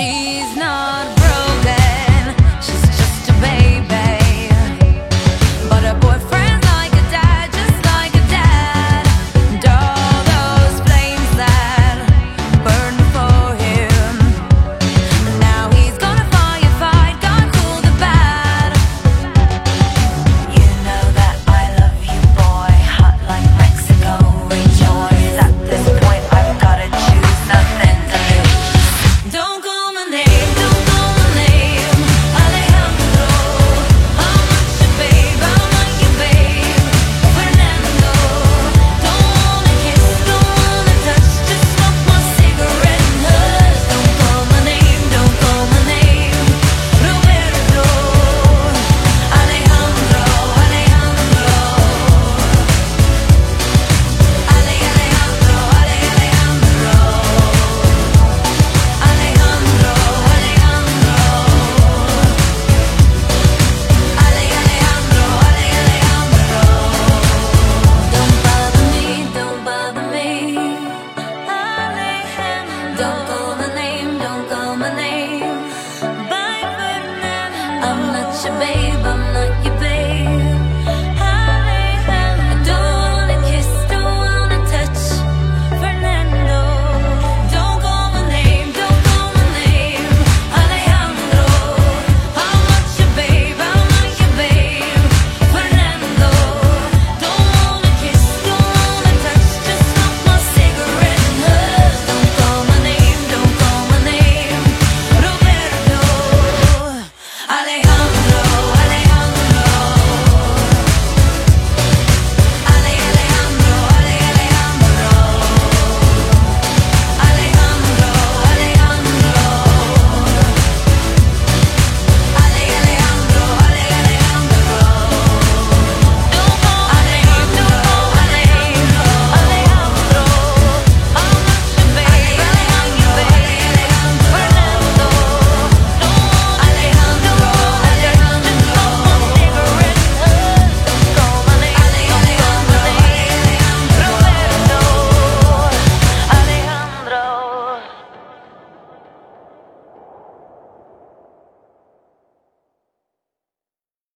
she's not. should be.